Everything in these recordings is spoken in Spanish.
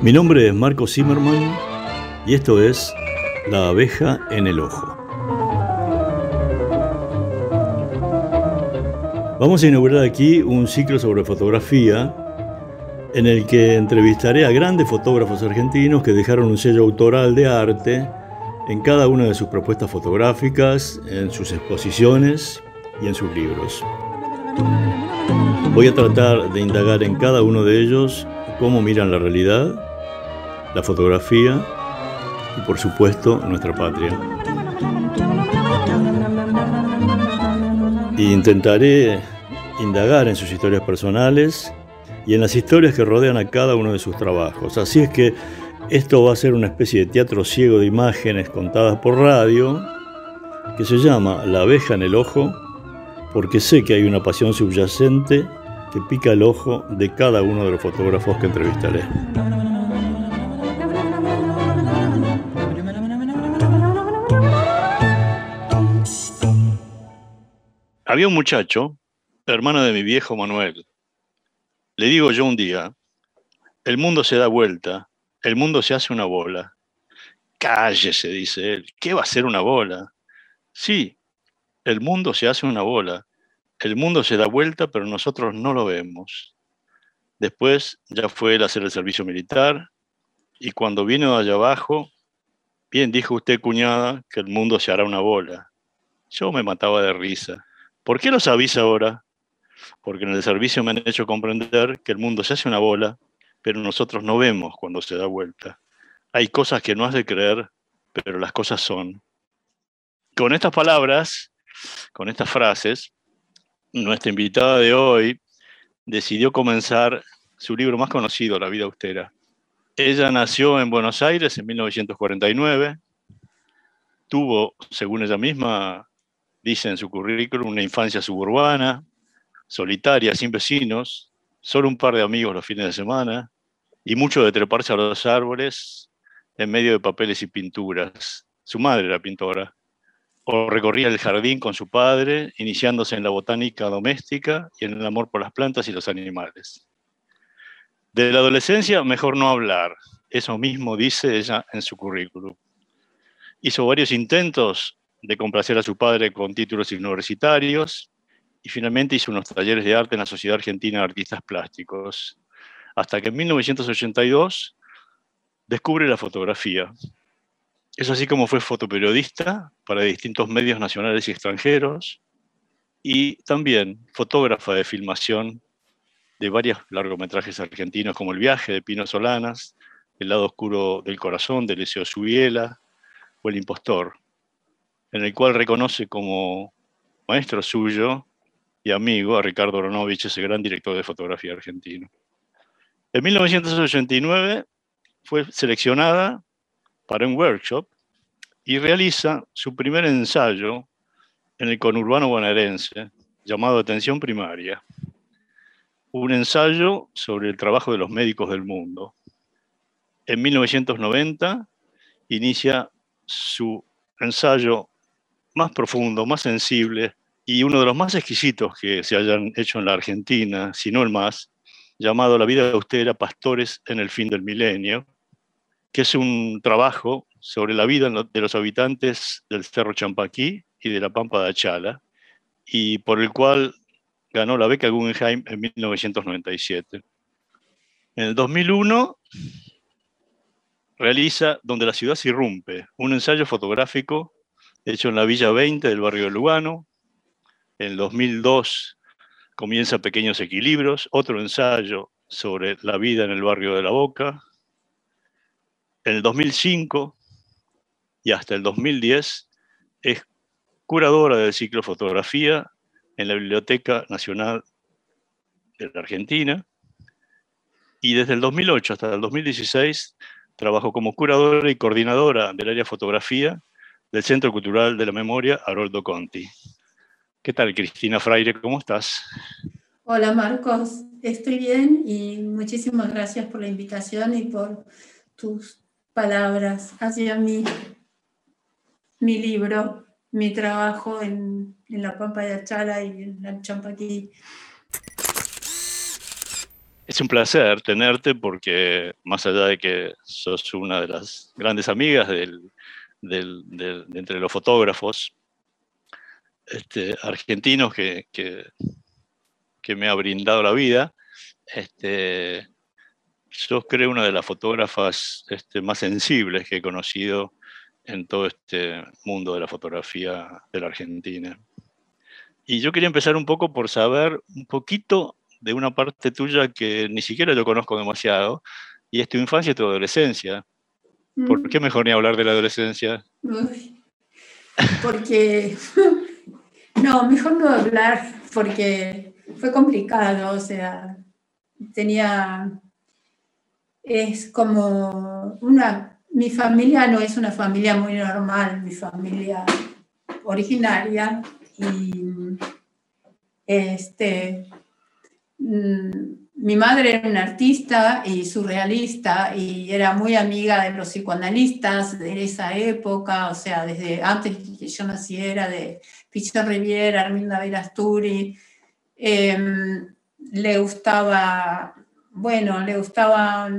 Mi nombre es Marco Zimmerman y esto es La abeja en el ojo. Vamos a inaugurar aquí un ciclo sobre fotografía en el que entrevistaré a grandes fotógrafos argentinos que dejaron un sello autoral de arte en cada una de sus propuestas fotográficas, en sus exposiciones y en sus libros. Voy a tratar de indagar en cada uno de ellos cómo miran la realidad la fotografía y por supuesto nuestra patria. Y intentaré indagar en sus historias personales y en las historias que rodean a cada uno de sus trabajos. Así es que esto va a ser una especie de teatro ciego de imágenes contadas por radio que se llama La abeja en el ojo porque sé que hay una pasión subyacente que pica el ojo de cada uno de los fotógrafos que entrevistaré. Había un muchacho, hermano de mi viejo Manuel. Le digo yo un día, el mundo se da vuelta, el mundo se hace una bola. Cállese, dice él, ¿qué va a ser una bola? Sí, el mundo se hace una bola, el mundo se da vuelta, pero nosotros no lo vemos. Después ya fue él a hacer el servicio militar y cuando vino allá abajo, bien dijo usted, cuñada, que el mundo se hará una bola. Yo me mataba de risa. ¿Por qué lo sabéis ahora? Porque en el servicio me han hecho comprender que el mundo se hace una bola, pero nosotros no vemos cuando se da vuelta. Hay cosas que no has de creer, pero las cosas son. Con estas palabras, con estas frases, nuestra invitada de hoy decidió comenzar su libro más conocido, La vida austera. Ella nació en Buenos Aires en 1949, tuvo, según ella misma, dice en su currículum, una infancia suburbana, solitaria, sin vecinos, solo un par de amigos los fines de semana y mucho de treparse a los árboles en medio de papeles y pinturas. Su madre era pintora. O recorría el jardín con su padre, iniciándose en la botánica doméstica y en el amor por las plantas y los animales. De la adolescencia, mejor no hablar. Eso mismo dice ella en su currículum. Hizo varios intentos de complacer a su padre con títulos universitarios y finalmente hizo unos talleres de arte en la Sociedad Argentina de Artistas Plásticos, hasta que en 1982 descubre la fotografía. Es así como fue fotoperiodista para distintos medios nacionales y extranjeros y también fotógrafa de filmación de varios largometrajes argentinos como El viaje de Pino Solanas, El lado oscuro del corazón de Liceo Subiela o El impostor en el cual reconoce como maestro suyo y amigo a Ricardo Ronovich, ese gran director de fotografía argentino. En 1989 fue seleccionada para un workshop y realiza su primer ensayo en el conurbano bonaerense llamado Atención Primaria, un ensayo sobre el trabajo de los médicos del mundo. En 1990 inicia su ensayo más profundo, más sensible y uno de los más exquisitos que se hayan hecho en la Argentina, si no el más, llamado La vida austera, Pastores en el fin del milenio, que es un trabajo sobre la vida de los habitantes del Cerro Champaquí y de la Pampa de Achala, y por el cual ganó la beca Guggenheim en 1997. En el 2001 realiza Donde la ciudad se irrumpe, un ensayo fotográfico hecho en la Villa 20 del barrio de Lugano. En el 2002 comienza Pequeños Equilibrios, otro ensayo sobre la vida en el barrio de La Boca. En el 2005 y hasta el 2010 es curadora del ciclo Fotografía en la Biblioteca Nacional de la Argentina. Y desde el 2008 hasta el 2016 trabajó como curadora y coordinadora del área fotografía del Centro Cultural de la Memoria, Haroldo Conti. ¿Qué tal, Cristina Fraire? ¿Cómo estás? Hola, Marcos. Estoy bien y muchísimas gracias por la invitación y por tus palabras hacia mí, mi libro, mi trabajo en, la Pampa de Achala y en el Champaquí. Es un placer tenerte porque más allá de que sos una de las grandes amigas del, de entre los fotógrafos este, argentinos que, que, me ha brindado la vida, este, sos creo una de las fotógrafas este, más sensibles que he conocido en todo este mundo de la fotografía de la Argentina. Y yo quería empezar un poco por saber un poquito de una parte tuya que ni siquiera yo conozco demasiado, y es tu infancia y tu adolescencia. ¿Por mm. qué mejor ni hablar de la adolescencia? porque, no, mejor no hablar, porque fue complicado, o sea, tenía, es como una, mi familia no es una familia muy normal, mi familia originaria, y este, mm, mi madre era una artista y surrealista y era muy amiga de los psicoanalistas de esa época, o sea, desde antes que yo naciera, de Pichon Riviera, Arminda Verasturi. Em, le gustaba, bueno, le gustaba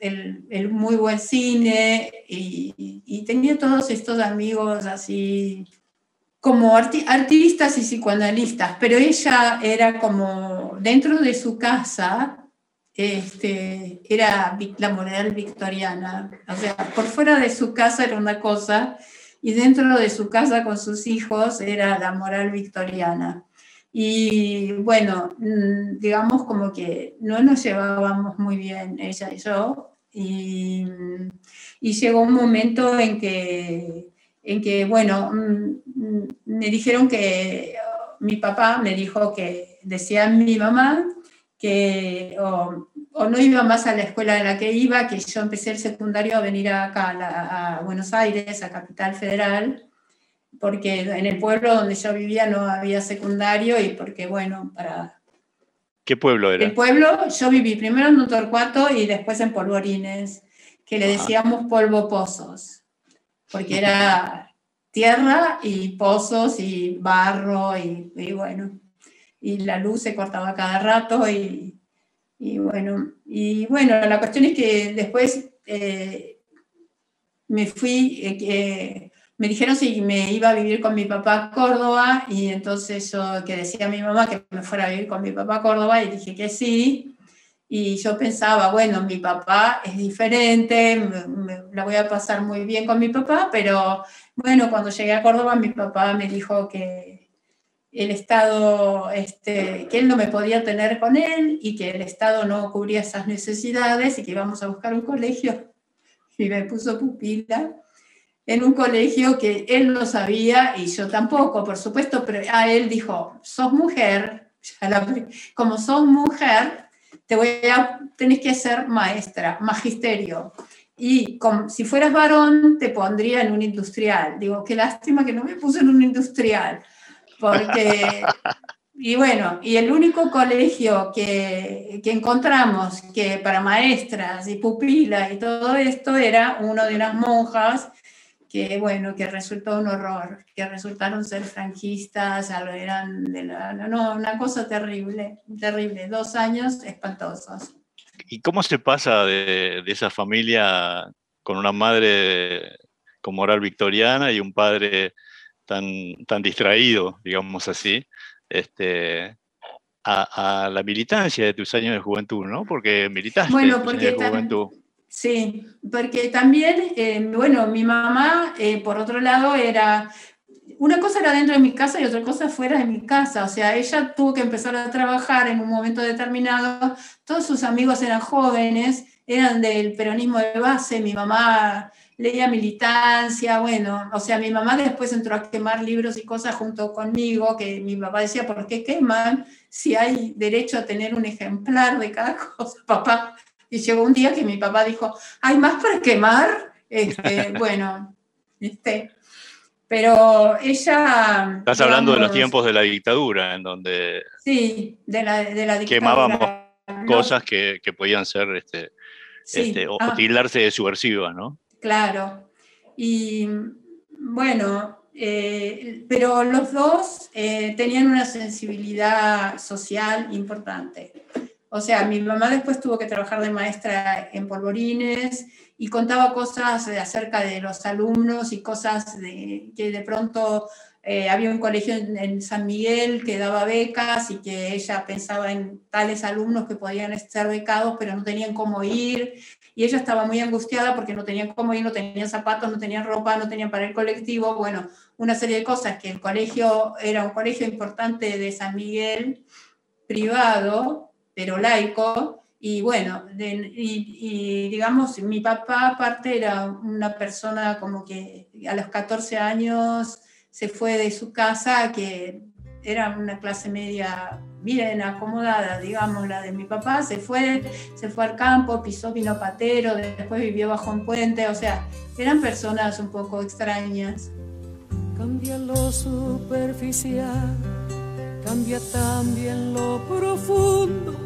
el, muy buen cine y, tenía todos estos amigos así como artistas y psicoanalistas, pero ella era como dentro de su casa, este, era la moral victoriana, o sea, por fuera de su casa era una cosa y dentro de su casa con sus hijos era la moral victoriana. Y bueno, mm, digamos como que no nos llevábamos muy bien ella y yo, y, y llegó un momento en que en que, bueno, mm, mm, me dijeron que mi papá me dijo que decía mi mamá que o, no iba más a la escuela en la que iba, que yo empecé el secundario a venir acá a, Buenos Aires, a Capital Federal, porque en el pueblo donde yo vivía no había secundario y porque, bueno, para... ¿Qué pueblo era? El pueblo, yo viví primero en Torcuato y después en Polvorines, que le decíamos polvo pozos porque era tierra y pozos y barro y, bueno, y la luz se cortaba cada rato y, bueno, y bueno, la cuestión es que después eh, me fui, eh, me dijeron si me iba a vivir con mi papá a Córdoba y entonces yo que decía a mi mamá que me fuera a vivir con mi papá a Córdoba y dije que sí. Y yo pensaba, bueno, mi papá es diferente, me, la voy a pasar muy bien con mi papá, pero bueno, cuando llegué a Córdoba mi papá me dijo que el Estado, este, que él no me podía tener con él y que el Estado no cubría esas necesidades y que íbamos a buscar un colegio. Y me puso pupila en un colegio que él no sabía y yo tampoco, por supuesto, pero a él dijo, sos mujer, como sos mujer, te voy a, tenés que ser maestra, magisterio. Y si fueras varón, te pondría en un industrial. Digo, qué lástima que no me puse en un industrial. Porque, y bueno, y el único colegio que, que encontramos que para maestras y pupilas y todo esto era uno de unas monjas que bueno, que resultó un horror, que resultaron ser franquistas, eran de la, no, una cosa terrible, terrible, dos años espantosos. ¿Y cómo se pasa de, de esa familia con una madre con moral victoriana y un padre tan, tan distraído, digamos así, este, a, a, la militancia de tus años de juventud, ¿no? Porque militaste bueno, porque de juventud. Sí, porque también, eh, bueno, mi mamá, eh, por otro lado, era, una cosa era dentro de mi casa y otra cosa fuera de mi casa, o sea, ella tuvo que empezar a trabajar en un momento determinado, todos sus amigos eran jóvenes, eran del peronismo de base, mi mamá leía militancia, bueno, o sea, mi mamá después entró a quemar libros y cosas junto conmigo, que mi papá decía, ¿por qué queman si hay derecho a tener un ejemplar de cada cosa? Papá, y llegó un día que mi papá dijo, ¿hay más para quemar? Este, bueno, este, pero ella... Estás hablando de los tiempos de la dictadura, en donde... Sí, de la, de la dictadura. Quemábamos cosas que, que, podían ser, este, este, o ah. tildarse de subversivas, ¿no? Claro. Y bueno, eh, pero los dos eh, tenían una sensibilidad social importante. O sea, mi mamá después tuvo que trabajar de maestra en polvorines y contaba cosas acerca de los alumnos y cosas de, que de pronto eh, había un colegio en, San Miguel que daba becas y que ella pensaba en tales alumnos que podían ser becados, pero no tenían cómo ir. Y ella estaba muy angustiada porque no tenían cómo ir, no tenían zapatos, no tenían ropa, no tenían para el colectivo. Bueno, una serie de cosas que el colegio era un colegio importante de San Miguel, privado, pero laico. Y bueno, y, digamos, mi papá aparte era una persona como que a los 14 años se fue de su casa, que era una clase media bien acomodada, digamos, la de mi papá, se fue, se fue al campo, pisó vino patero, después vivió bajo un puente, o sea, eran personas un poco extrañas. Cambia lo superficial, cambia también lo profundo,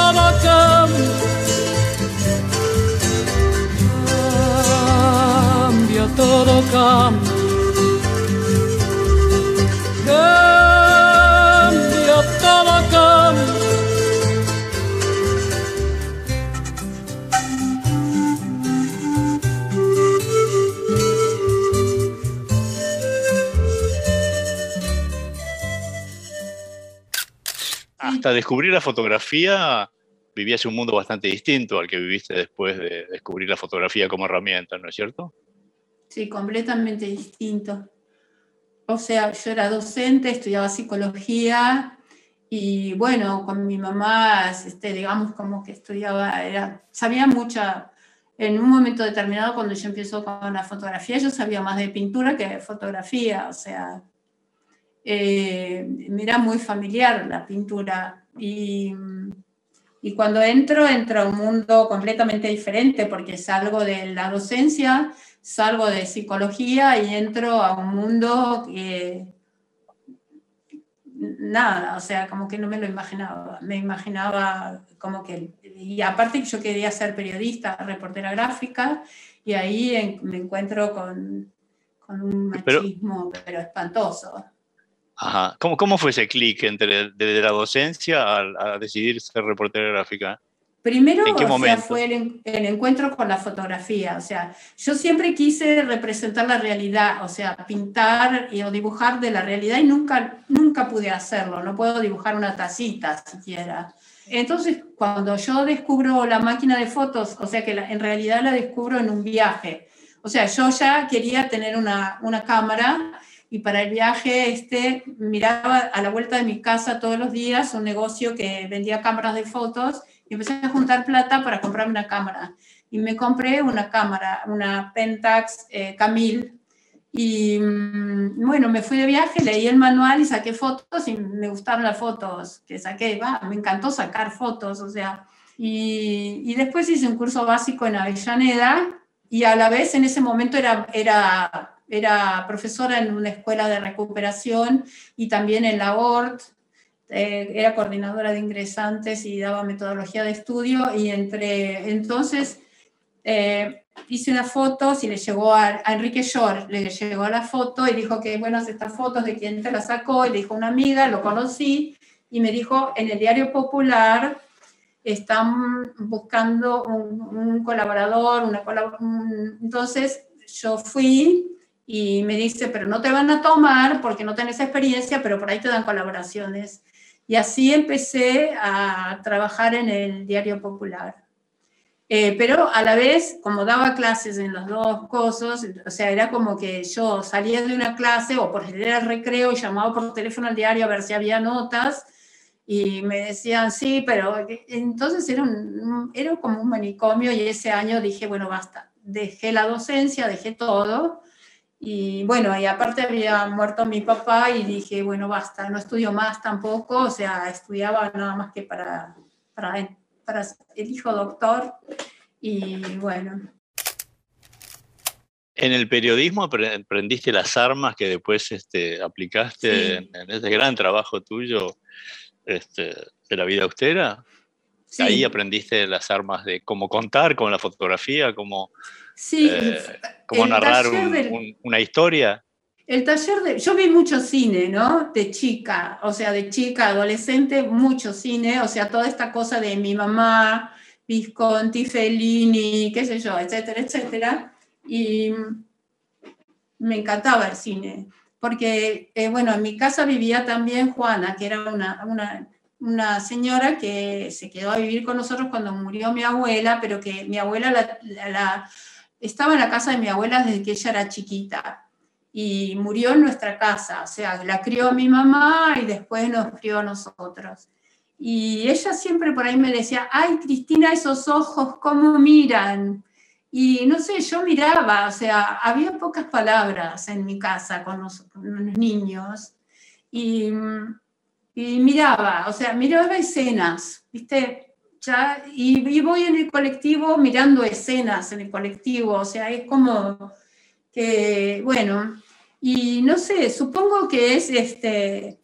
Todo cambia. Todo. Cambia, hasta descubrir la fotografía vivías un mundo bastante distinto al que viviste después de descubrir la fotografía como herramienta, ¿no es cierto? Sí, completamente distinto. O sea, yo era docente, estudiaba psicología y bueno, con mi mamá, este, digamos, como que estudiaba, era, sabía mucha, en un momento determinado cuando yo empiezo con la fotografía, yo sabía más de pintura que de fotografía, o sea, eh, era muy familiar la pintura y, y, cuando entro, entro a un mundo completamente diferente porque salgo de la docencia, salgo de psicología y entro a un mundo que nada, o sea, como que no me lo imaginaba, me imaginaba como que, y aparte yo quería ser periodista, reportera gráfica, y ahí me encuentro con, con un machismo, pero espantoso. Ajá. ¿Cómo, ¿Cómo fue ese clic entre de la docencia a, decidir ser reportera gráfica? Primero, o sea, fue el, encuentro con la fotografía. O sea, yo siempre quise representar la realidad, o sea, pintar y, o dibujar de la realidad y nunca, nunca pude hacerlo. No puedo dibujar una tacita siquiera. Entonces, cuando yo descubro la máquina de fotos, o sea, que en realidad la descubro en un viaje. O sea, yo ya quería tener una, una cámara y para el viaje este, miraba a la vuelta de mi casa todos los días un negocio que vendía cámaras de fotos y empecé a juntar plata para comprarme una cámara. Y me compré una cámara, una Pentax eh, Camille. Y mm, bueno, me fui de viaje, leí el manual y saqué fotos y me gustaron las fotos que saqué. Me encantó sacar fotos, o sea. Y, y después hice un curso básico en Avellaneda y a la vez en ese momento era, era era profesora en una escuela de recuperación y también en la ORT, eh, era coordinadora de ingresantes y daba metodología de estudio y entre entonces eh, hice unas fotos y le llegó a, Enrique Shore, le llegó a la foto y dijo que buenas estas fotos, de quién te las sacó, y le dijo una amiga, lo conocí y me dijo en el diario popular están buscando un, colaborador, una entonces yo fui y me dice, pero no te van a tomar porque no tenés experiencia, pero por ahí te dan colaboraciones. Y así empecé a trabajar en el Diario Popular. Eh, pero a la vez, como daba clases en los dos cosas, o sea, era como que yo salía de una clase o por el recreo y llamaba por teléfono al diario a ver si había notas y me decían, sí, pero entonces era, un, era como un manicomio y ese año dije, bueno, basta, dejé la docencia, dejé todo y bueno, y aparte había muerto mi papá y dije, bueno, basta, no estudio más tampoco, o sea, estudiaba nada más que para, para, para el hijo doctor y bueno. En el periodismo aprendiste las armas que después este, aplicaste en, en, ese gran trabajo tuyo este, de la vida austera. Ahí aprendiste las armas de cómo contar con la fotografía, cómo, eh, narrar una historia. El taller de... Yo vi mucho cine, ¿no? De chica, o sea, de chica, adolescente, mucho cine, o sea, toda esta cosa de mi mamá, Visconti, Fellini, qué sé yo, etcétera, etcétera. Y me encantaba el cine porque, eh, bueno, en mi casa vivía también Juana, que era una, una, una, señora que se quedó a vivir con nosotros cuando murió mi abuela, pero que mi abuela la, estaba en la casa de mi abuela desde que ella era chiquita y murió en nuestra casa, o sea, la crió mi mamá y después nos crió a nosotros. Y ella siempre por ahí me decía, ay, Cristina, esos ojos, ¿cómo miran? Y no sé, yo miraba, o sea, había pocas palabras en mi casa con los, niños y, y, miraba, o sea, miraba escenas, ¿viste? Ya, y, voy en el colectivo mirando escenas en el colectivo, o sea, es como que, bueno, y no sé, supongo que es este,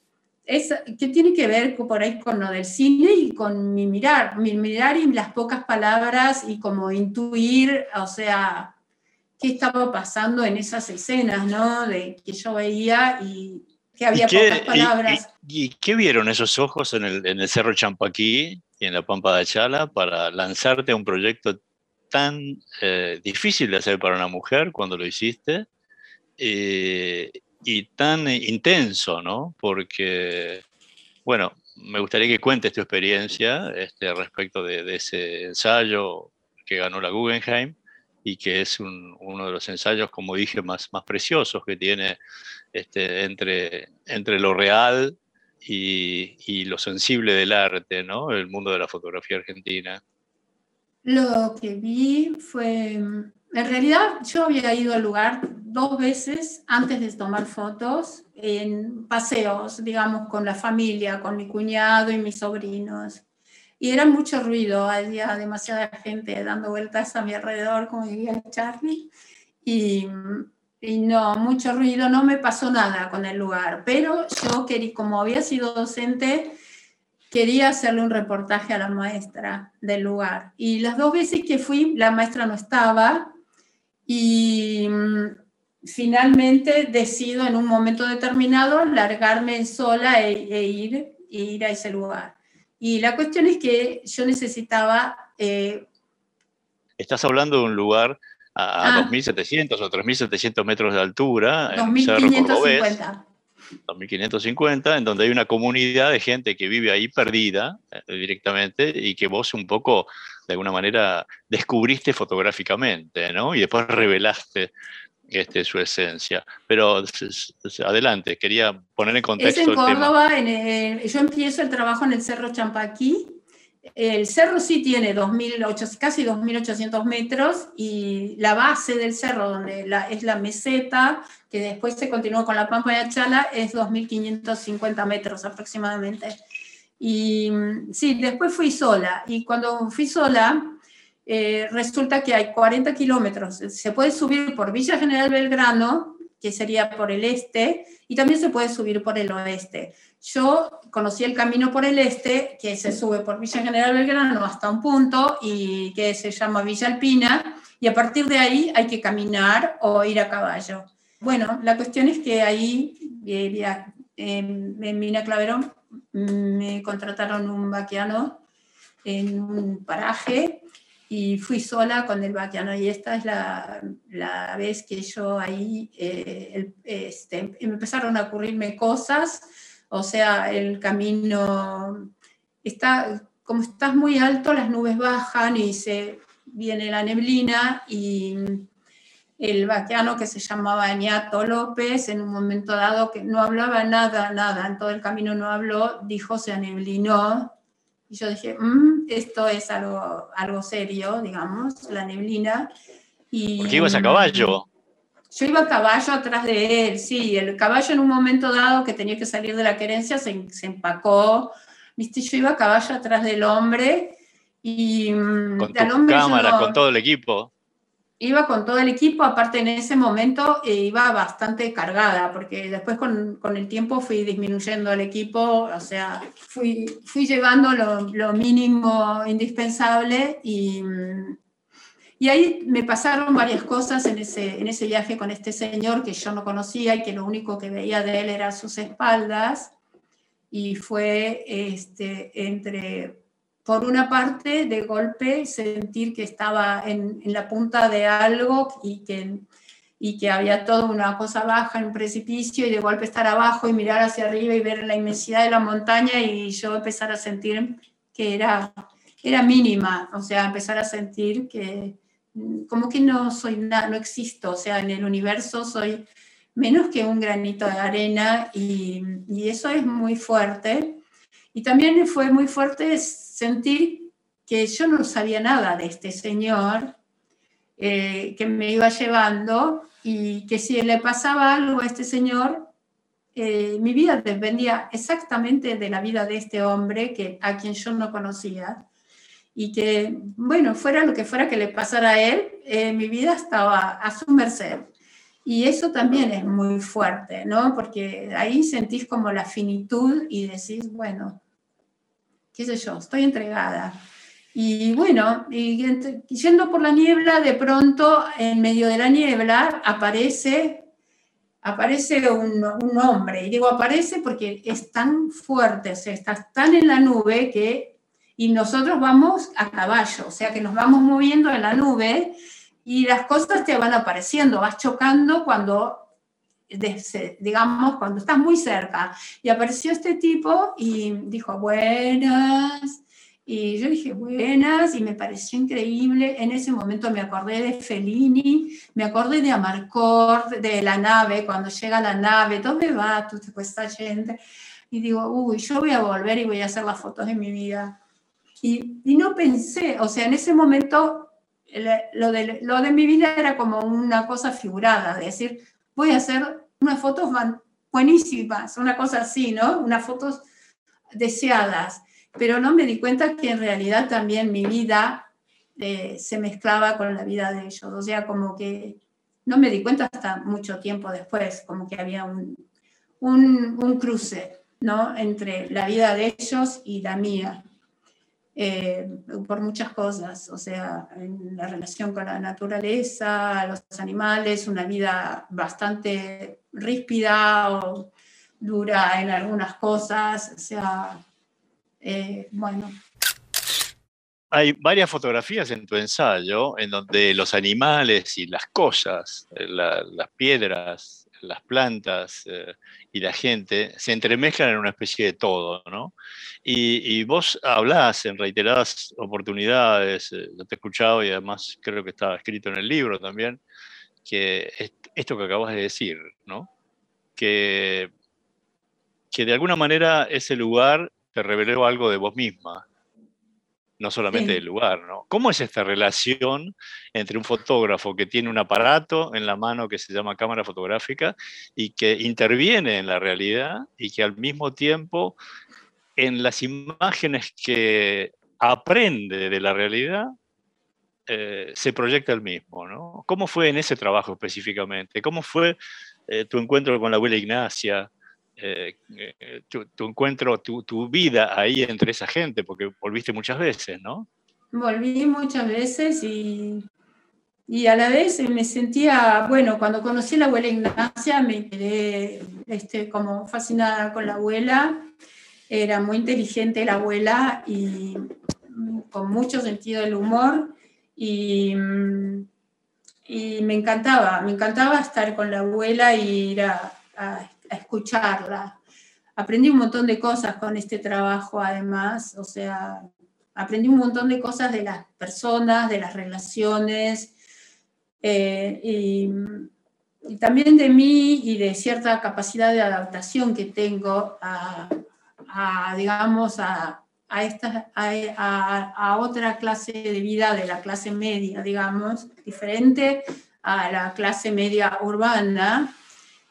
es, que tiene que ver por ahí con lo del cine y con mi mirar, mi mirar y las pocas palabras y como intuir, o sea, qué estaba pasando en esas escenas, ¿no? De que yo veía y que había pocas palabras. Y, qué vieron esos ojos en el, en el Cerro Champaquí y en la Pampa de Chala para lanzarte a un proyecto tan eh, difícil de hacer para una mujer cuando lo hiciste? Eh, y tan intenso, ¿no? Porque, bueno, me gustaría que cuentes tu experiencia este, respecto de, ese ensayo que ganó la Guggenheim y que es uno de los ensayos, como dije, más, más preciosos que tiene este, entre, entre lo real y, y, lo sensible del arte, ¿no? El mundo de la fotografía argentina. Lo que vi fue en realidad yo había ido al lugar dos veces antes de tomar fotos en paseos, digamos, con la familia, con mi cuñado y mis sobrinos. Y era mucho ruido, había demasiada gente dando vueltas a mi alrededor, como diría Charlie. Y, y no, mucho ruido, no me pasó nada con el lugar. Pero yo quería, como había sido docente, quería hacerle un reportaje a la maestra del lugar. Y las dos veces que fui, la maestra no estaba y mm, finalmente decido en un momento determinado largarme sola e, e ir, e ir a ese lugar. Y la cuestión es que yo necesitaba... Eh, Estás hablando de un lugar a, 2.700 ah. o 3.700 metros de altura. 2.550. 2550, en donde hay una comunidad de gente que vive ahí perdida eh, directamente y que vos un poco, de alguna manera, descubriste fotográficamente, ¿no? Y después revelaste este, su esencia. Pero adelante, quería poner en contexto. Es en Córdoba, yo empiezo el trabajo en el Cerro Champaquí. El cerro sí tiene 2800, casi 2.800 metros y la base del cerro, donde la, es la meseta, que después se continuó con la Pampa de Achala, es 2.550 metros aproximadamente. Y sí, después fui sola. Y cuando fui sola, eh, resulta que hay 40 kilómetros. Se puede subir por Villa General Belgrano, que sería por el este, y también se puede subir por el oeste. Yo conocí el camino por el este, que se sube por Villa General Belgrano hasta un punto y que se llama Villa Alpina, y a partir de ahí hay que caminar o ir a caballo. Bueno, la cuestión es que ahí, eh, en Mina Claverón, me contrataron un vaqueano en un paraje y fui sola con el vaquiano. Y esta es la, la vez que yo ahí eh, este, empezaron a ocurrirme cosas, o sea, el camino está, como estás muy alto, las nubes bajan y se viene la neblina y el vaquiano que se llamaba Ñato López, en un momento dado que no hablaba nada, nada, en todo el camino no habló, dijo se aneblinó. Y yo dije, mm, esto es algo, algo serio, digamos, la neblina. Y, ¿Por qué ibas a caballo? Yo iba a caballo atrás de él, sí. El caballo en un momento dado que tenía que salir de la querencia se, se empacó. Viste, yo iba a caballo atrás del hombre y... Mm, con tu cámara, con todo el equipo iba con todo el equipo, aparte en ese momento eh, iba bastante cargada, porque después con, con, el tiempo fui disminuyendo el equipo, o sea, fui, fui llevando lo, lo mínimo indispensable y, y, ahí me pasaron varias cosas en ese, en ese viaje con este señor que yo no conocía y que lo único que veía de él era sus espaldas y fue este, entre por una parte, de golpe, sentir que estaba en, la punta de algo y que, y que había toda una cosa baja en un precipicio y de golpe estar abajo y mirar hacia arriba y ver la inmensidad de la montaña y yo empezar a sentir que era, era mínima, o sea, empezar a sentir que como que no soy nada, no existo, o sea, en el universo soy menos que un granito de arena y, y eso es muy fuerte. Y también fue muy fuerte sentir que yo no sabía nada de este señor eh, que me iba llevando y que si le pasaba algo a este señor, eh, mi vida dependía exactamente de la vida de este hombre que, a quien yo no conocía y que, bueno, fuera lo que fuera que le pasara a él, eh, mi vida estaba a su merced. Y eso también es muy fuerte, ¿no? Porque ahí sentís como la finitud y decís, bueno, qué sé yo, estoy entregada. Y bueno, y yendo por la niebla, de pronto, en medio de la niebla, aparece, aparece un, un hombre. Y digo aparece porque es tan fuerte, o sea, está tan en la nube que, y nosotros vamos a caballo, o sea, que nos vamos moviendo en la nube y las cosas te van apareciendo, vas chocando cuando digamos, cuando estás muy cerca. Y apareció este tipo y dijo, buenas. Y yo dije, buenas, y me pareció increíble. En ese momento me acordé de Fellini, me acordé de Amarcord, de la nave, cuando llega la nave, ¿dónde va tú, esta gente? Y digo, uy, yo voy a volver y voy a hacer las fotos de mi vida. Y, y no pensé, o sea, en ese momento lo de, lo de mi vida era como una cosa figurada, de decir, voy a hacer unas fotos buenísimas, una cosa así, ¿no? Unas fotos deseadas, pero no me di cuenta que en realidad también mi vida eh, se mezclaba con la vida de ellos, o sea, como que no me di cuenta hasta mucho tiempo después, como que había un, un, un cruce, ¿no? Entre la vida de ellos y la mía. Eh, por muchas cosas, o sea, en la relación con la naturaleza, los animales, una vida bastante ríspida o dura en algunas cosas, o sea, eh, bueno. Hay varias fotografías en tu ensayo en donde los animales y las cosas, eh, las piedras, las plantas eh, y la gente se entremezclan en una especie de todo, ¿no? Y, vos hablás en reiteradas oportunidades, eh, te he escuchado y además creo que estaba escrito en el libro también, que esto que acabas de decir, ¿no? Que, que de alguna manera ese lugar te reveló algo de vos misma, no solamente del lugar, ¿no? ¿Cómo es esta relación entre un fotógrafo que tiene un aparato en la mano que se llama cámara fotográfica y que interviene en la realidad y que al mismo tiempo en las imágenes que aprende de la realidad eh, se proyecta el mismo, ¿no? ¿Cómo fue en ese trabajo específicamente? ¿Cómo fue eh, tu encuentro con la abuela Ignacia? Eh, eh, tu, encuentro, tu, tu, vida ahí entre esa gente, porque volviste muchas veces, ¿no? Volví muchas veces y, y a la vez me sentía, bueno, cuando conocí a la abuela Ignacia me quedé este, como fascinada con la abuela, era muy inteligente la abuela y con mucho sentido del humor Y, y me encantaba, me encantaba estar con la abuela y ir a, a, escucharla. Aprendí un montón de cosas con este trabajo, además, o sea, aprendí un montón de cosas de las personas, de las relaciones, eh, y, y, también de mí y de cierta capacidad de adaptación que tengo a, a digamos, a, a, esta, a, a, otra clase de vida de la clase media, digamos, diferente a la clase media urbana,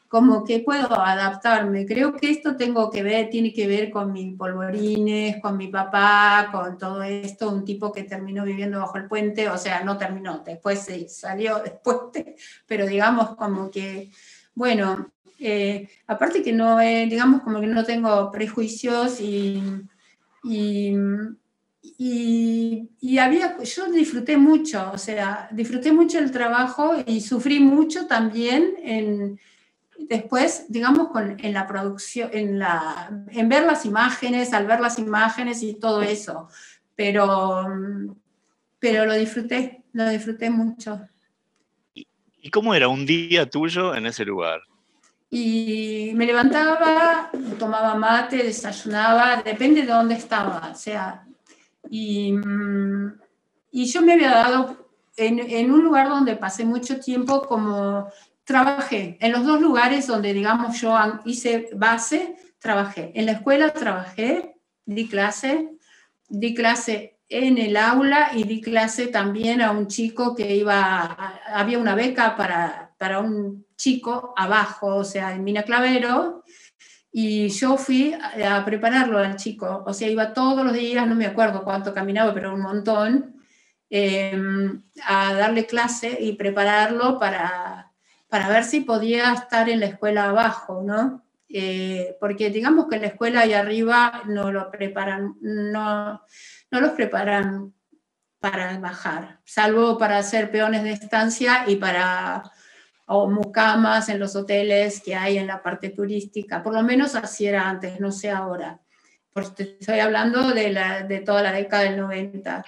como que puedo adaptarme. Creo que esto tengo que ver, tiene que ver con mis polvorines, con mi papá, con todo esto, un tipo que terminó viviendo bajo el puente, o sea, no terminó, después se salió después, pero digamos como que, bueno, eh, aparte que no, eh, digamos como que no tengo prejuicios y y, y, había, yo disfruté mucho, o sea, disfruté mucho el trabajo y sufrí mucho también en, después, digamos, con, en la producción, en, la, en ver las imágenes, al ver las imágenes y todo eso, pero, pero lo disfruté, lo disfruté mucho. ¿Y cómo era un día tuyo en ese lugar? Y me levantaba, tomaba mate, desayunaba, depende de dónde estaba. O sea, y, y yo me había dado en, en, un lugar donde pasé mucho tiempo como trabajé, en los dos lugares donde, digamos, yo hice base, trabajé. En la escuela trabajé, di clase, di clase en el aula y di clase también a un chico que iba, había una beca para, para un chico abajo, o sea, en Mina Clavero, y yo fui a, prepararlo al chico, o sea, iba todos los días, no me acuerdo cuánto caminaba, pero un montón, em, a darle clase y prepararlo para, para ver si podía estar en la escuela abajo, ¿no? Eh, porque digamos que en la escuela ahí arriba no lo preparan, no, no los preparan para bajar, salvo para hacer peones de estancia y para o mucamas en los hoteles que hay en la parte turística. Por lo menos así era antes, no sé ahora. Porque estoy hablando de, de toda la década del 90.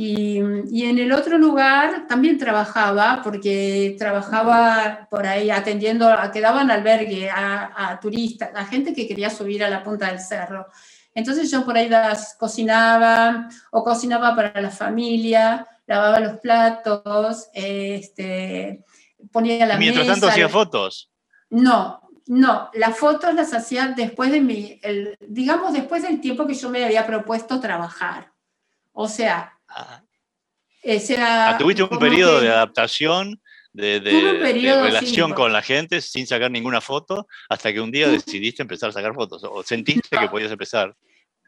Y, y, en el otro lugar también trabajaba, porque trabajaba por ahí atendiendo, a, que daban albergue a, a, turistas, a gente que quería subir a la punta del cerro. Entonces yo por ahí las cocinaba o cocinaba para la familia, lavaba los platos, este, ponía la Mientras tanto hacía fotos. No, no, las fotos las hacía después de mi, el, digamos, después del tiempo que yo me había propuesto trabajar. O sea, ah. ah tuviste un periodo que, de adaptación, de, de, periodo, de relación sí, con la gente sin sacar ninguna foto, hasta que un día decidiste empezar a sacar fotos, o sentiste no. que podías empezar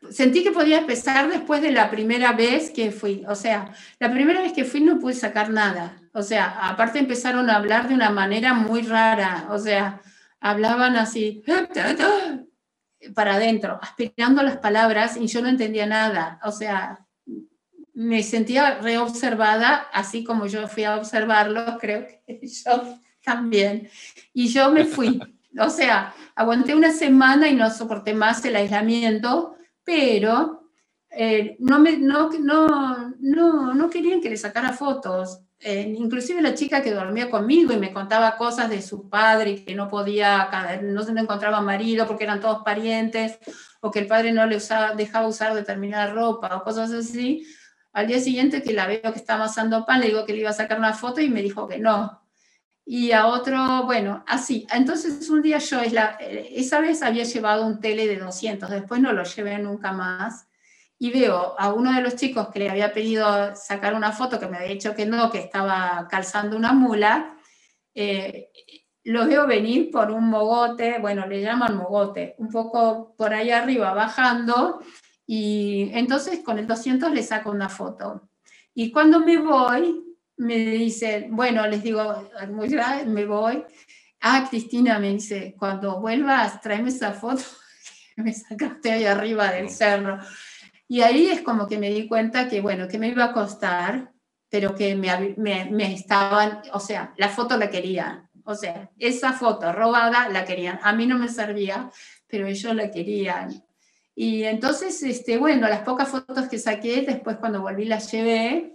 sentí que podía empezar después de la primera vez que fui. O sea, la primera vez que fui no pude sacar nada. O sea, aparte empezaron a hablar de una manera muy rara. O sea, hablaban así para adentro, aspirando las palabras y yo no entendía nada. O sea, me sentía reobservada, así como yo fui a observarlo, creo que yo también. Y yo me fui. O sea, aguanté una semana y no soporté más el aislamiento pero eh, no, me, no, no, no, no, querían que le sacara fotos. Eh, inclusive la chica que dormía conmigo y me contaba cosas de su padre que no podía, no se encontraba marido porque eran todos parientes o que el padre no le usaba, dejaba usar determinada ropa o cosas así. Al día siguiente que la veo que estaba amasando pan, le digo que le iba a sacar una foto y me dijo que no. Y a otro, bueno, así. Entonces un día yo, esa vez había llevado un tele de 200, después no lo llevé nunca más. Y veo a uno de los chicos que le había pedido sacar una foto, que me había dicho que no, que estaba calzando una mula, eh, lo veo venir por un mogote, bueno, le llaman mogote, un poco por ahí arriba bajando, y entonces con el 200 le saco una foto. Y cuando me voy, me dice, bueno, les digo, muy grave, me voy. Ah, Cristina me dice, cuando vuelvas, tráeme esa foto que me sacaste ahí arriba del cerro. Y ahí es como que me di cuenta que, bueno, que me iba a costar, pero que me, me, me estaban, o sea, la foto la querían. O sea, esa foto robada la querían. A mí no me servía, pero ellos la querían. Y entonces, este, bueno, las pocas fotos que saqué, después cuando volví las llevé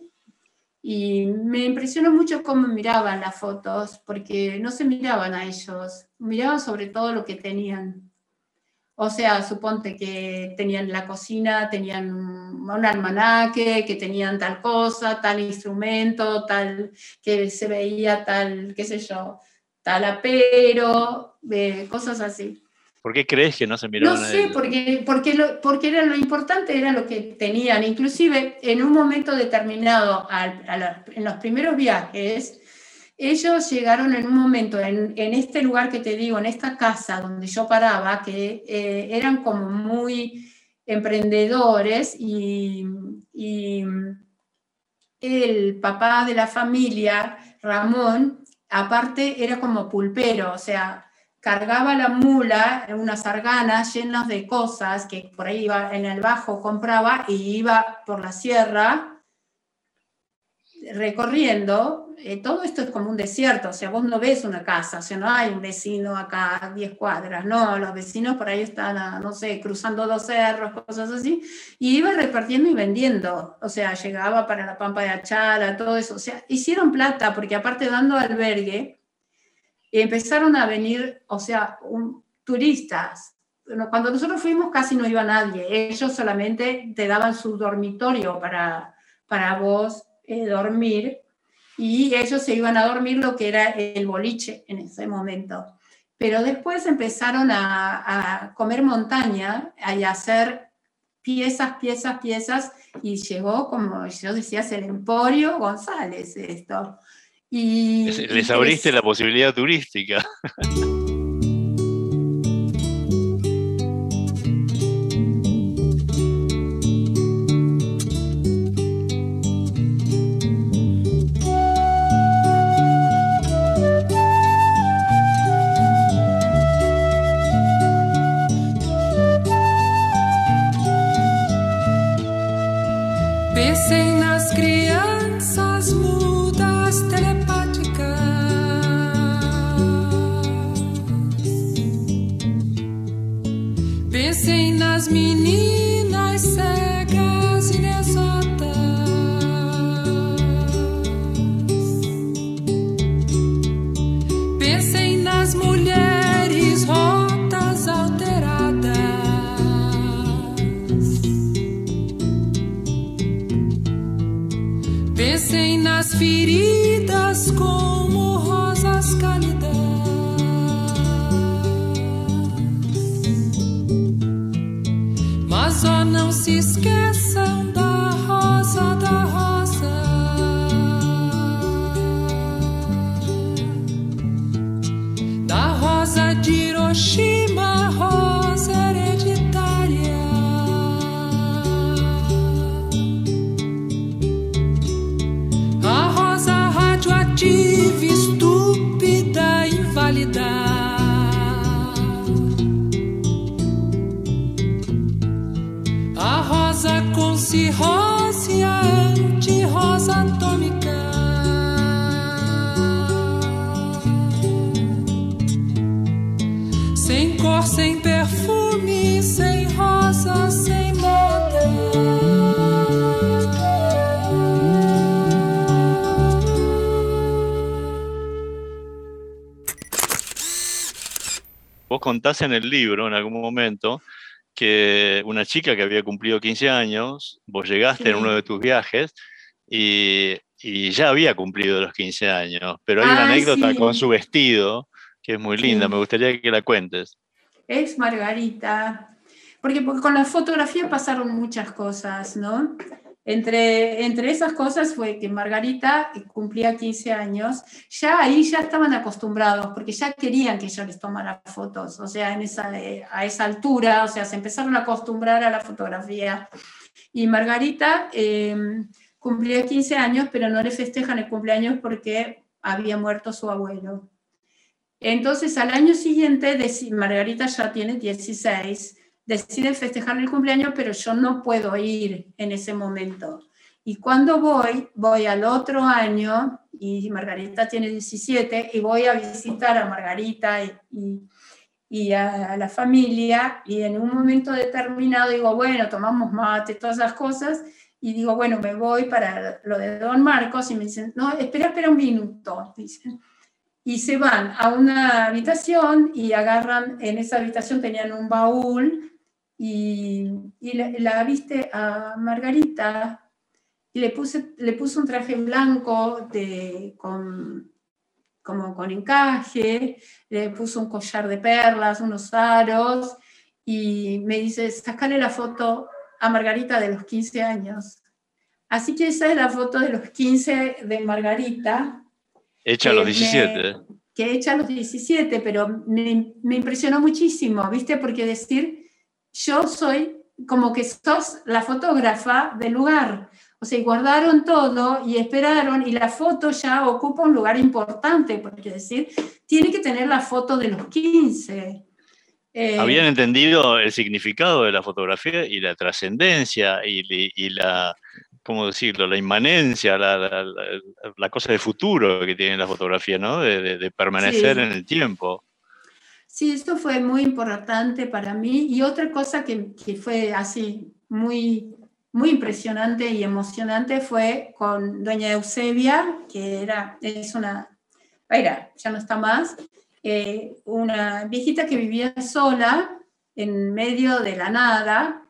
Y me impresionó mucho cómo miraban las fotos, porque no se miraban a ellos, miraban sobre todo lo que tenían. O sea, suponte que tenían la cocina, tenían un almanaque, que tenían tal cosa, tal instrumento, tal, que se veía tal, qué sé yo, tal apero, eh, cosas así. ¿Por qué crees que no se miraban? No sé, porque, porque, lo, porque era lo importante, era lo que tenían. Inclusive en un momento determinado, en los primeros viajes, ellos llegaron en un momento, en, este lugar que te digo, en esta casa donde yo paraba, que eh, eran como muy emprendedores y, y el papá de la familia, Ramón, aparte era como pulpero, o sea, cargaba la mula en unas arganas llenas de cosas que por ahí iba en el bajo, compraba y iba por la sierra recorriendo. Eh, todo esto es como un desierto, o sea, vos no ves una casa, o sea, no hay un vecino acá a 10 cuadras, no, los vecinos por ahí están, no sé, cruzando dos cerros, cosas así, y iba repartiendo y vendiendo, o sea, llegaba para la Pampa de Achala, todo eso, o sea, hicieron plata porque aparte dando albergue, empezaron a venir, o sea, turistas. Cuando nosotros fuimos casi no iba nadie, ellos solamente te daban su dormitorio para, para vos eh, dormir y ellos se iban a dormir lo que era el boliche en ese momento. Pero después empezaron a, a comer montaña y a hacer piezas, piezas, piezas y llegó, como yo decía, el Emporio González esto. Y, Les abriste la posibilidad turística. contás en el libro, en algún momento, que una chica que había cumplido 15 años, vos llegaste en uno de tus viajes y, ya había cumplido los 15 años, pero hay una anécdota con su vestido que es muy linda, me gustaría que la cuentes. Es Margarita, porque, porque con la fotografía pasaron muchas cosas, ¿no? Entre, entre esas cosas fue que Margarita cumplía 15 años, ya ahí ya estaban acostumbrados, porque ya querían que yo les tomara fotos, o sea, en esa, a esa altura, o sea, se empezaron a acostumbrar a la fotografía. Y Margarita em, cumplía 15 años, pero no le festejan el cumpleaños porque había muerto su abuelo. Entonces, al año siguiente, Margarita ya tiene 16, deciden festejar el cumpleaños, pero yo no puedo ir en ese momento. Y cuando voy, voy al otro año, y Margarita tiene 17, y voy a visitar a Margarita y, y, a, la familia, y en un momento determinado digo, bueno, tomamos mate, todas esas cosas, y digo, bueno, me voy para lo de Don Marcos y me dicen, no, espera, espera un minuto, dicen. Y se van a una habitación y agarran, en esa habitación tenían un baúl y, y la, viste a Margarita y le puse, le puse un traje blanco de, con, como con encaje, le puse un collar de perlas, unos aros y me dice, sacale la foto a Margarita de los 15 años. Así que esa es la foto de los 15 de Margarita. Hecha a los 17. que hecha a los 17, pero me, me, impresionó muchísimo, ¿viste? Porque decir, yo soy como que sos la fotógrafa del lugar. O sea, guardaron todo y esperaron y la foto ya ocupa un lugar importante, porque decir, tiene que tener la foto de los 15. Eh, Habían entendido el significado de la fotografía y la trascendencia y, la, ¿cómo decirlo?, la inmanencia, la, cosa de futuro que tiene la fotografía, ¿no? De, permanecer en el tiempo. Sí, esto fue muy importante para mí. Y otra cosa que, fue así muy, muy impresionante y emocionante fue con doña Eusebia, que era, es una, era, ya no está más, eh, una viejita que vivía sola en medio de la nada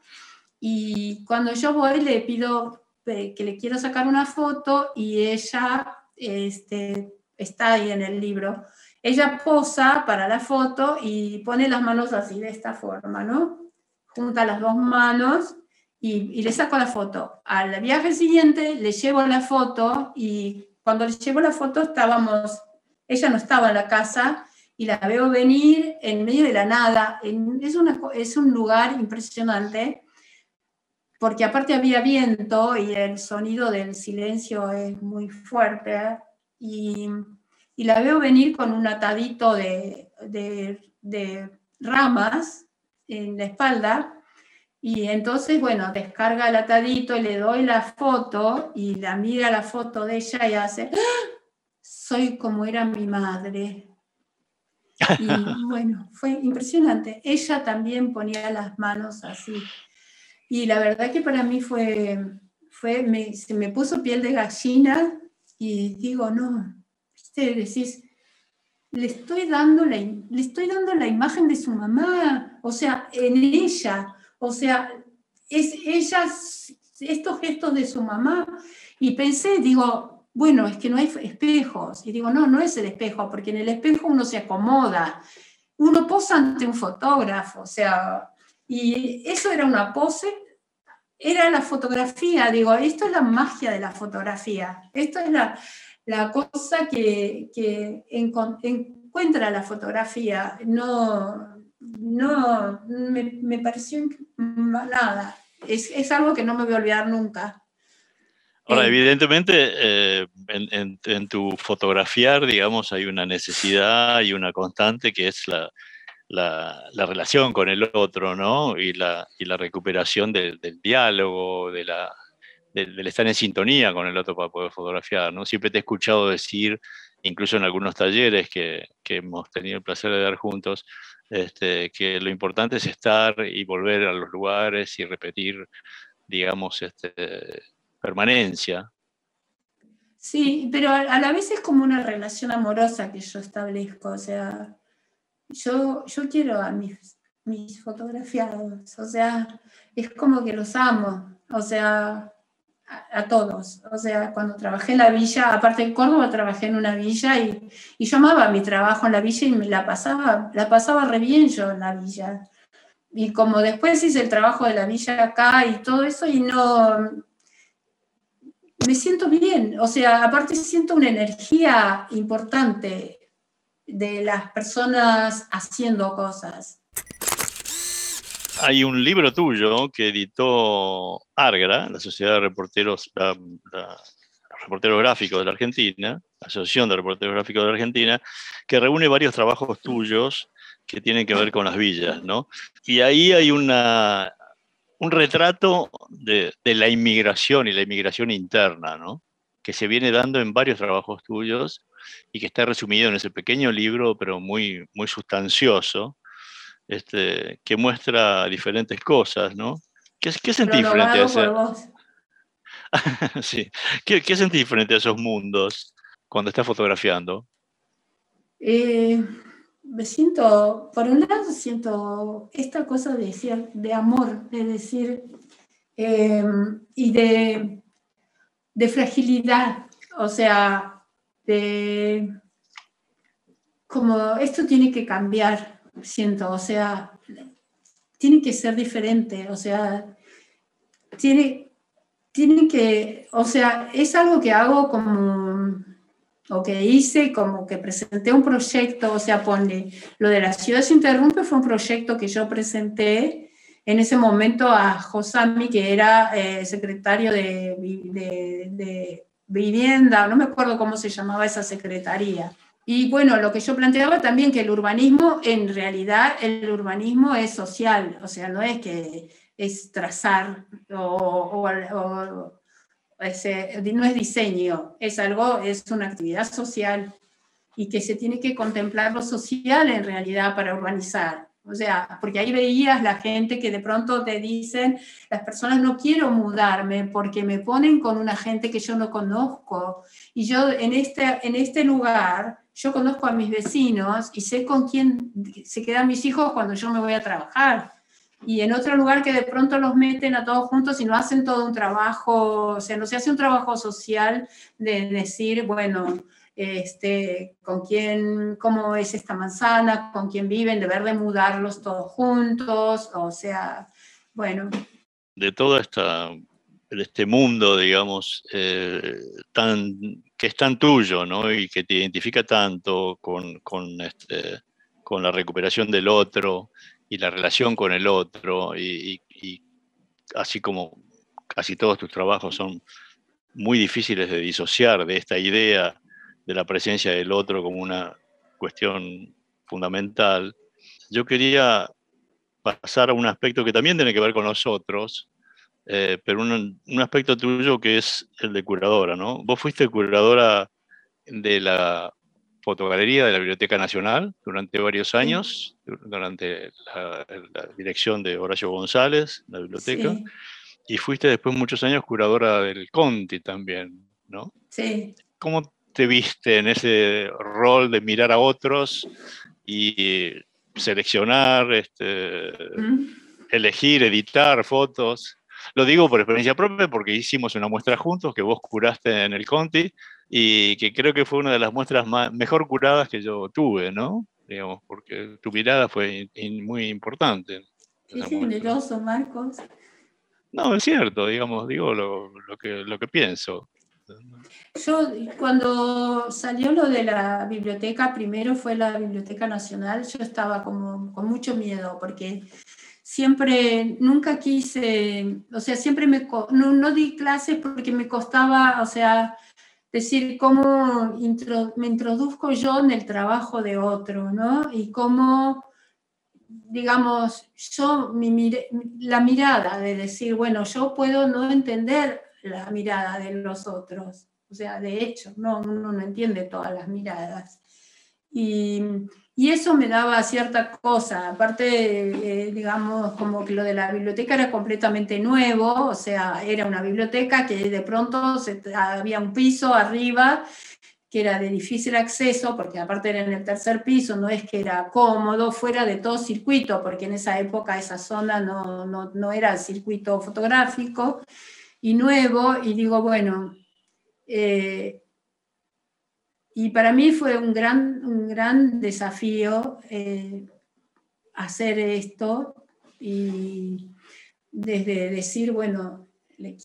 y cuando yo voy le pido eh, que le quiero sacar una foto y ella este, está ahí en el libro. Ella posa para la foto y pone las manos así, de esta forma, ¿no? Junta las dos manos y, le saco la foto. Al viaje siguiente le llevo la foto y cuando le llevo la foto estábamos, ella no estaba en la casa y la veo venir en medio de la nada. Es, una, es un lugar impresionante, porque aparte había viento y el sonido del silencio es muy fuerte, y, y la veo venir con un atadito de, de, de ramas en la espalda, y entonces, bueno, descarga el atadito, le doy la foto y la mira la foto de ella y hace, ¡Ah! soy como era mi madre. Y bueno, fue impresionante. Ella también ponía las manos así. Y la verdad que para mí fue, fue se me puso piel de gallina y digo, no, ¿viste? decís, le estoy, dando la, le estoy dando la imagen de su mamá, o sea, en ella, o sea, es ella, estos gestos de su mamá. Y pensé, digo, bueno, es que no hay espejos. Y digo, no, no es el espejo, porque en el espejo uno se acomoda. Uno posa ante un fotógrafo, o sea, y eso era una pose, era la fotografía. Digo, esto es la magia de la fotografía. Esto es la, la cosa que, que encuentra la fotografía. No, no me, me pareció nada. Es, es algo que no me voy a olvidar nunca. Ahora, evidentemente, eh, en, tu fotografiar, digamos, hay una necesidad y una constante que es la, la, relación con el otro, ¿no? Y la, y la recuperación del diálogo, de la, del, estar en sintonía con el otro para poder fotografiar, ¿no? Siempre te he escuchado decir, incluso en algunos talleres que, que hemos tenido el placer de dar juntos, este, que lo importante es estar y volver a los lugares y repetir, digamos, este, permanencia. Sí, pero a la vez es como una relación amorosa que yo establezco, o sea, yo, yo quiero a mis, mis fotografiados, o sea, es como que los amo, o sea, a, todos. O sea, cuando trabajé en la villa, aparte de Córdoba, trabajé en una villa y, y, yo amaba mi trabajo en la villa y me la pasaba, la pasaba re bien yo en la villa. Y como después hice el trabajo de la villa acá y todo eso, y no, me siento bien, o sea, aparte siento una energía importante de las personas haciendo cosas. Hay un libro tuyo que editó Argra, la Sociedad de Reporteros, Gráficos de la Argentina, Asociación de Reporteros Gráficos de la Argentina, que reúne varios trabajos tuyos que tienen que ver con las villas, ¿no? Y ahí hay una, un retrato de, la inmigración y la inmigración interna, ¿no? que se viene dando en varios trabajos tuyos y que está resumido en ese pequeño libro, pero muy, muy sustancioso, este, que muestra diferentes cosas, ¿no? ¿Qué, qué sentís frente a eso? sí. ¿Qué, ¿Qué sentís frente a esos mundos cuando estás fotografiando? Eh, me siento, por un lado, siento esta cosa de, de amor, de decir, em, y de, de fragilidad, o sea, de como esto tiene que cambiar, siento, o sea, tiene que ser diferente, o sea, tiene, tiene que, o sea, es algo que hago como, o que hice, como que presenté un proyecto, o sea, pone, lo de la ciudad se interrumpe fue un proyecto que yo presenté en ese momento a Josami, que era eh, secretario de, de, de vivienda, no me acuerdo cómo se llamaba esa secretaría. Y bueno, lo que yo planteaba también que el urbanismo, en realidad el urbanismo es social, o sea, no es que es trazar o, ese, no es diseño, es algo, es una actividad social y que se tiene que contemplar lo social en realidad para urbanizar. O sea, porque ahí veías la gente que de pronto te dicen, las personas no quiero mudarme porque me ponen con una gente que yo no conozco. Y yo en este, en este lugar, yo conozco a mis vecinos y sé con quién se quedan mis hijos cuando yo me voy a trabajar. Y en otro lugar que de pronto los meten a todos juntos y no hacen todo un trabajo, o sea, no se hace un trabajo social de decir, bueno, este, con quién, cómo es esta manzana, con quién viven, deber de mudarlos todos juntos, o sea, bueno. De todo esta, este mundo, digamos, eh, tan, que es tan tuyo, ¿no? Y que te identifica tanto con, con, este, con la recuperación del otro y la relación con el otro, y, y así como casi todos tus trabajos son muy difíciles de disociar de esta idea de la presencia del otro como una cuestión fundamental, yo quería pasar a un aspecto que también tiene que ver con nosotros, eh, pero un, un, aspecto tuyo que es el de curadora, ¿no? Vos fuiste curadora de la fotogalería de la Biblioteca Nacional durante varios años, durante la, la, dirección de Horacio González, la biblioteca, sí. y fuiste después muchos años curadora del Conti también, ¿no? Sí. ¿Cómo te viste en ese rol de mirar a otros y seleccionar, este, mm. elegir, editar fotos? Lo digo por experiencia propia porque hicimos una muestra juntos que vos curaste en el Conti y que creo que fue una de las muestras más, mejor curadas que yo tuve, ¿no? Digamos, porque tu mirada fue in, muy importante. Qué generoso, Marcos. No, es cierto, digamos, digo lo, lo, que, lo que pienso. Yo, cuando salió lo de la biblioteca, primero fue la Biblioteca Nacional, yo estaba como con mucho miedo porque siempre, nunca quise, o sea, siempre me, no, no di clases porque me costaba, o sea, decir cómo me introduzco yo en el trabajo de otro, ¿no? Y cómo, digamos, yo, mi, la mirada de decir, bueno, yo puedo no entender la mirada de los otros. O sea, de hecho, no, uno no entiende todas las miradas. Y, y eso me daba cierta cosa. Aparte, eh, digamos, como que lo de la biblioteca era completamente nuevo, o sea, era una biblioteca que de pronto se, había un piso arriba que era de difícil acceso, porque aparte era en el tercer piso, no es que era cómodo, fuera de todo circuito, porque en esa época esa zona no, no, no era circuito fotográfico, y nuevo, y digo, bueno, eh, y para mí fue un gran, un gran desafío eh, hacer esto y desde decir, bueno,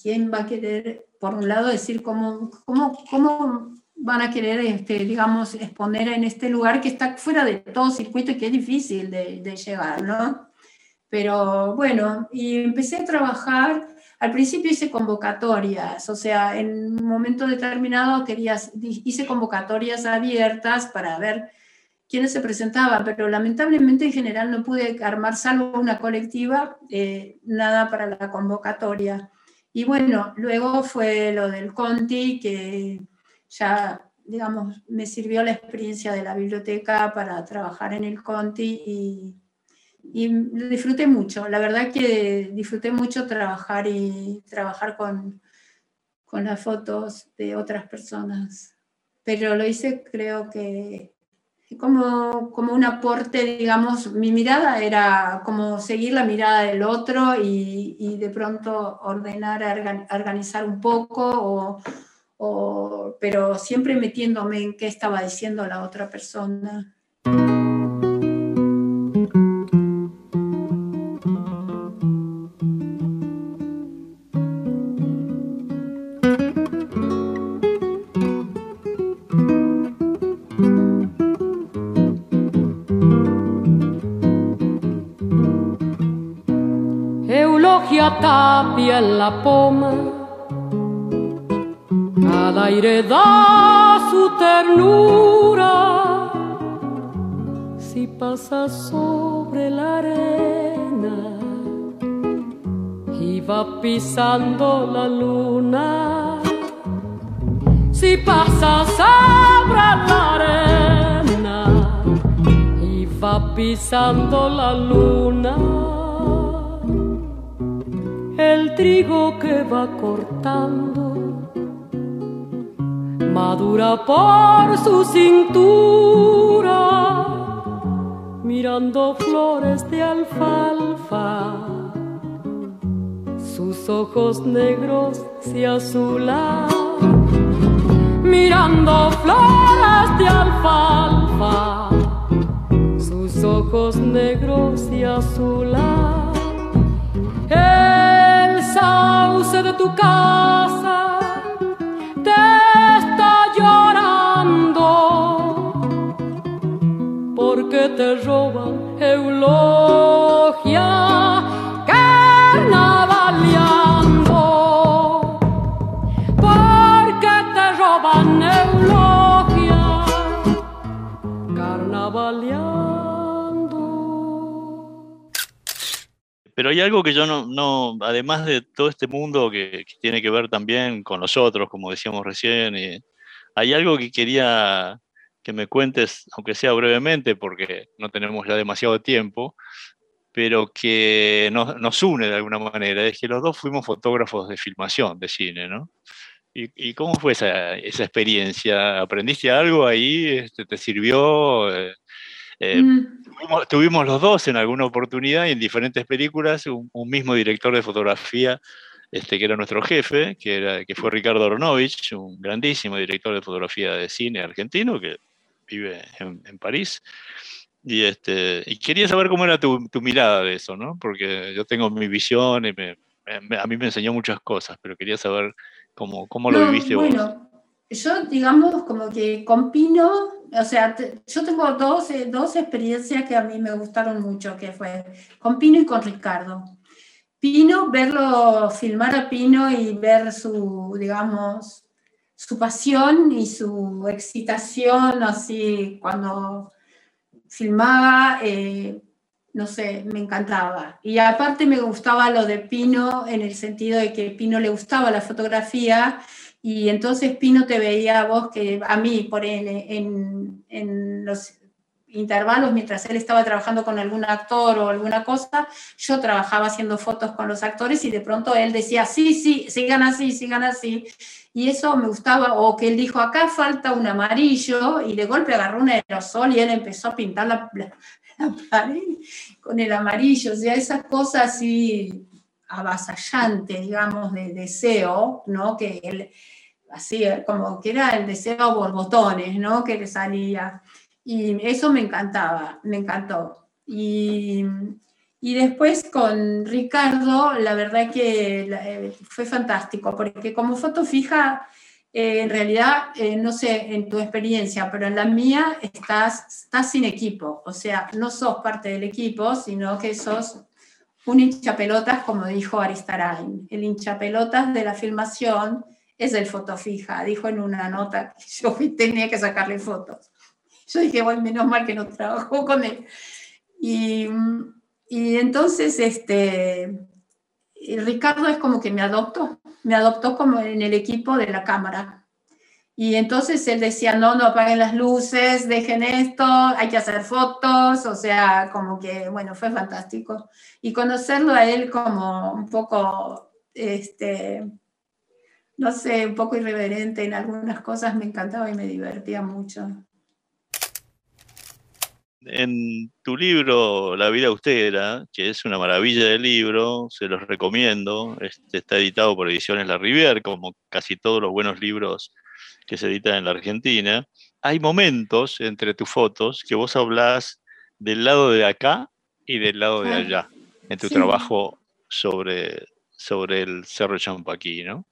¿quién va a querer, por un lado, decir cómo, cómo, cómo van a querer, este, digamos, exponer en este lugar que está fuera de todo circuito y que es difícil de, de llegar, ¿no? Pero bueno, y empecé a trabajar al principio hice convocatorias, o sea, en un momento determinado querías, hice convocatorias abiertas para ver quiénes se presentaban, pero lamentablemente en general no pude armar, salvo una colectiva, eh, nada para la convocatoria. Y bueno, luego fue lo del Conti, que ya, digamos, me sirvió la experiencia de la biblioteca para trabajar en el Conti y y disfruté mucho. La verdad que disfruté mucho trabajar y trabajar con, con las fotos de otras personas. Pero lo hice creo que como, como un aporte, digamos, mi mirada era como seguir la mirada del otro y, y de pronto ordenar, organizar un poco, o, pero siempre metiéndome en qué estaba diciendo la otra persona. Tapia en la poma, al aire da su ternura, si pasa sobre la arena y va pisando la luna, si pasa sobre la arena y va pisando la luna el trigo que va cortando madura por su cintura, mirando flores de alfalfa. Sus ojos negros se azulan, mirando flores de alfalfa. Sus ojos negros se azulan sauce de tu casa te está llorando. Porque te roban eulogia Pero hay algo que yo no, no además de todo este mundo que, tiene que ver también con nosotros, como decíamos recién, y hay algo que quería que me cuentes, aunque sea brevemente, porque no tenemos ya demasiado tiempo, pero que nos, nos une de alguna manera, es que los dos fuimos fotógrafos de filmación, de cine, ¿no? ¿Y, cómo fue esa, esa, experiencia? ¿Aprendiste algo ahí? Este, ¿Te sirvió? Eh, eh, mm. Tuvimos, los dos en alguna oportunidad y en diferentes películas un, mismo director de fotografía, este, que era nuestro jefe, que, era, que fue Ricardo Aronovich, un grandísimo director de fotografía de cine argentino que vive en, París. Y, este, y quería saber cómo era tu, tu, mirada de eso, ¿no? Porque yo tengo mi visión y me, a mí me enseñó muchas cosas, pero quería saber cómo, cómo lo viviste bueno, vos. Yo, digamos, como que con Pino o sea, yo tengo dos, eh, dos experiencias que a mí me gustaron mucho, que fue con Pino y con Ricardo. Pino, verlo, filmar a Pino y ver su, digamos, su pasión y su excitación, así, cuando filmaba, eh, no sé, me encantaba. Y aparte me gustaba lo de Pino en el sentido de que Pino le gustaba la fotografía y entonces Pino te veía a vos que a mí, por en, en, los intervalos, mientras él estaba trabajando con algún actor o alguna cosa, yo trabajaba haciendo fotos con los actores y de pronto él decía, sí, sí, sigan así, sigan así. Y eso me gustaba, o que él dijo, acá falta un amarillo, y de golpe agarró un aerosol y él empezó a pintar la, la pared con el amarillo. O sea, esas cosas así avasallante, digamos, de deseo, ¿no? Que él, así como que era el deseo borbotones, ¿no? Que le salía. Y eso me encantaba, me encantó. Y, y después con Ricardo, la verdad que eh, fue fantástico, porque como foto fija, eh, en realidad, eh, no sé en tu experiencia, pero en la mía estás, estás sin equipo, o sea, no sos parte del equipo, sino que sos un hinchapelotas, como dijo Aristarain. El hinchapelotas de la filmación es el fotofija, dijo en una nota que yo tenía que sacarle fotos. Yo dije, bueno, menos mal que no trabajó con él. Y, y entonces, este, Ricardo es como que me adoptó, me adoptó como en el equipo de la cámara. Y entonces él decía, no, no apaguen las luces, dejen esto, hay que hacer fotos, o sea, como que, bueno, fue fantástico. Y conocerlo a él como un poco, este, no sé, un poco irreverente en algunas cosas, me encantaba y me divertía mucho. En tu libro La vida austera, que es una maravilla de libro, se los recomiendo. Este, está editado por Ediciones La Rivière, como casi todos los buenos libros que se editan en la Argentina. Hay momentos entre tus fotos que vos hablas del lado de acá y del lado de allá, en tu trabajo sobre, sobre el Cerro Champaquí, ¿no?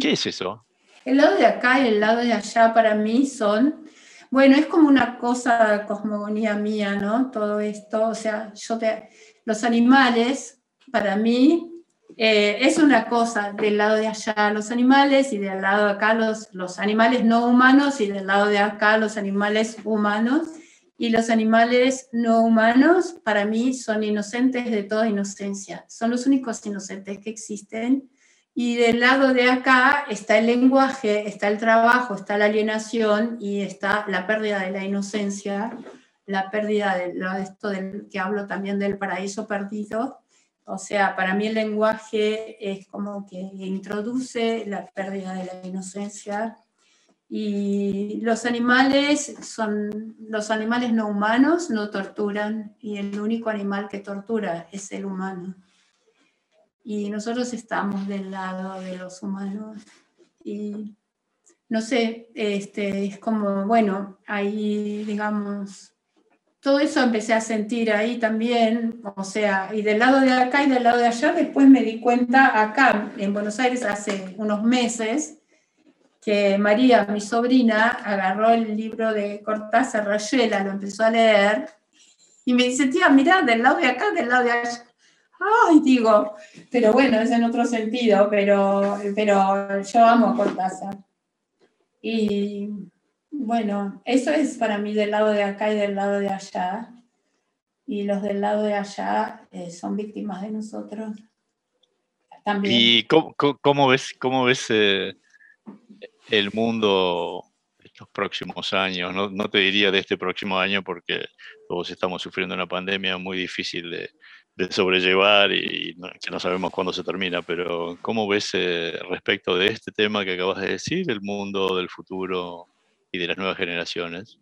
¿Qué es eso? El lado de acá y el lado de allá para mí son bueno, es como una cosa cosmogonía mía, ¿no? Todo esto, o sea, yo te, los animales, para mí, eh, es una cosa del lado de allá los animales y del lado de acá los, los animales no humanos y del lado de acá los animales humanos. Y los animales no humanos para mí son inocentes de toda inocencia, son los únicos inocentes que existen y del lado de acá está el lenguaje, está el trabajo, está la alienación y está la pérdida de la inocencia, la pérdida de esto del que hablo también del paraíso perdido. O sea, para mí el lenguaje es como que introduce la pérdida de la inocencia. Y los animales son los animales no humanos no torturan y el único animal que tortura es el humano y nosotros estamos del lado de los humanos. Y no sé, este, es como, bueno, ahí, digamos, todo eso empecé a sentir ahí también, o sea, y del lado de acá y del lado de allá, después me di cuenta acá, en Buenos Aires, hace unos meses, que María, mi sobrina, agarró el libro de Cortázar Rayuela, lo empezó a leer, y me dice, tía, mira, del lado de acá, del lado de allá ay, digo, pero bueno, es en otro sentido, pero, pero yo amo Cortázar. Y bueno, eso es para mí del lado de acá y del lado de allá. Y los del lado de allá eh, son víctimas de nosotros. También. ¿Y cómo, ves, cómo ves eh, el mundo estos próximos años? No, no, te diría de este próximo año porque todos estamos sufriendo una pandemia muy difícil de, sobrellevar y que no sabemos cuándo se termina, pero ¿cómo ves eh, respecto de este tema que acabas de decir, el mundo del futuro y de las nuevas generaciones?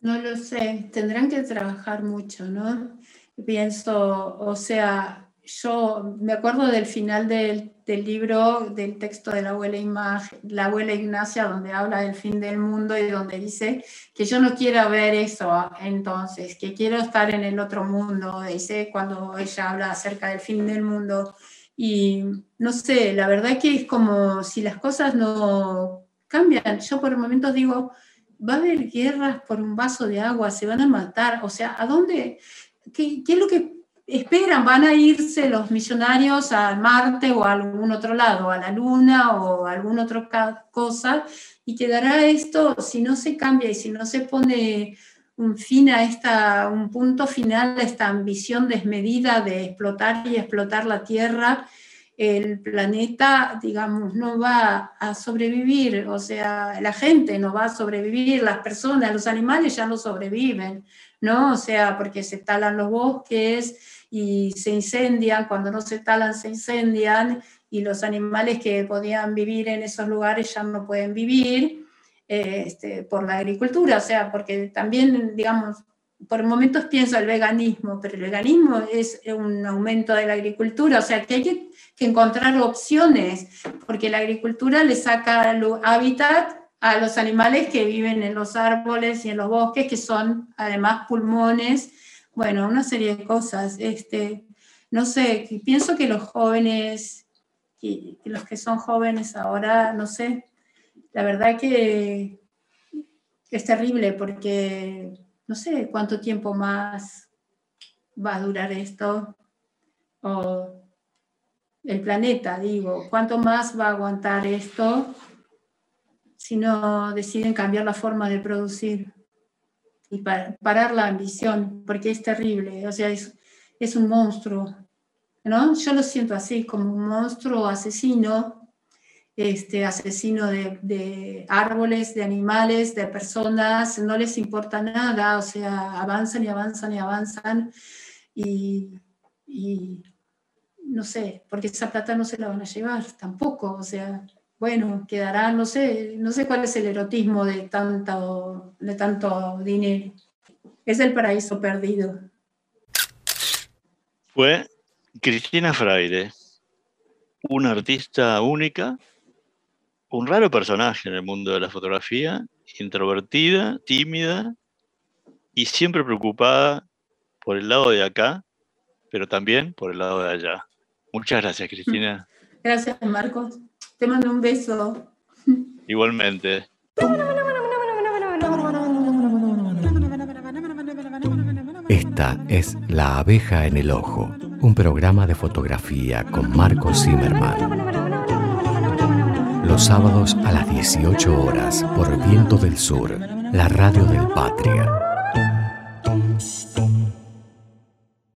No lo sé, tendrán que trabajar mucho, ¿no? Pienso, o sea, yo me acuerdo del final del, del, libro, del texto de la abuela, Imagen, la abuela Ignacia, donde habla del fin del mundo y donde dice que yo no quiero ver eso entonces, que quiero estar en el otro mundo, dice cuando ella habla acerca del fin del mundo. Y no sé, la verdad que es como si las cosas no cambian. Yo por momentos digo, va a haber guerras por un vaso de agua, se van a matar, o sea, ¿a dónde? ¿Qué, qué es lo que esperan, van a irse los millonarios a Marte o a algún otro lado, a la Luna o a alguna otra cosa, y quedará esto, si no se cambia y si no se pone un fin a esta, un punto final a esta ambición desmedida de explotar y explotar la Tierra, el planeta, digamos, no va a sobrevivir, o sea, la gente no va a sobrevivir, las personas, los animales ya no sobreviven, ¿no? O sea, porque se talan los bosques y se incendian, cuando no se talan se incendian y los animales que podían vivir en esos lugares ya no pueden vivir este, por la agricultura, o sea, porque también, digamos, por momentos pienso el veganismo, pero el veganismo es un aumento de la agricultura, o sea que hay que, que encontrar opciones, porque la agricultura le saca hábitat a los animales que viven en los árboles y en los bosques, que son además pulmones, bueno, una serie de cosas. Este, no sé, pienso que los jóvenes, y los que son jóvenes ahora, no sé, la verdad que es terrible porque no sé cuánto tiempo más va a durar esto, o el planeta, digo, cuánto más va a aguantar esto si no deciden cambiar la forma de producir y parar la ambición, porque es terrible, o sea, es, es un monstruo, ¿no? Yo lo siento así, como un monstruo asesino, este, asesino de, árboles, de animales, de personas, no les importa nada, o sea, avanzan y avanzan y avanzan y, y no sé, porque esa plata no se la van a llevar tampoco, o sea, bueno, quedará, no sé, no sé cuál es el erotismo de tanto, de tanto dinero. Es el paraíso perdido. Fue Cristina Fraire, una artista única, un raro personaje en el mundo de la fotografía, introvertida, tímida y siempre preocupada por el lado de acá, pero también por el lado de allá. Muchas gracias, Cristina. Gracias, Marcos. Te mando un beso. Igualmente. Esta es La abeja en el ojo, un programa de fotografía con Marcos Zimmerman. Los sábados a las 18 horas por Viento del Sur, la radio del Patria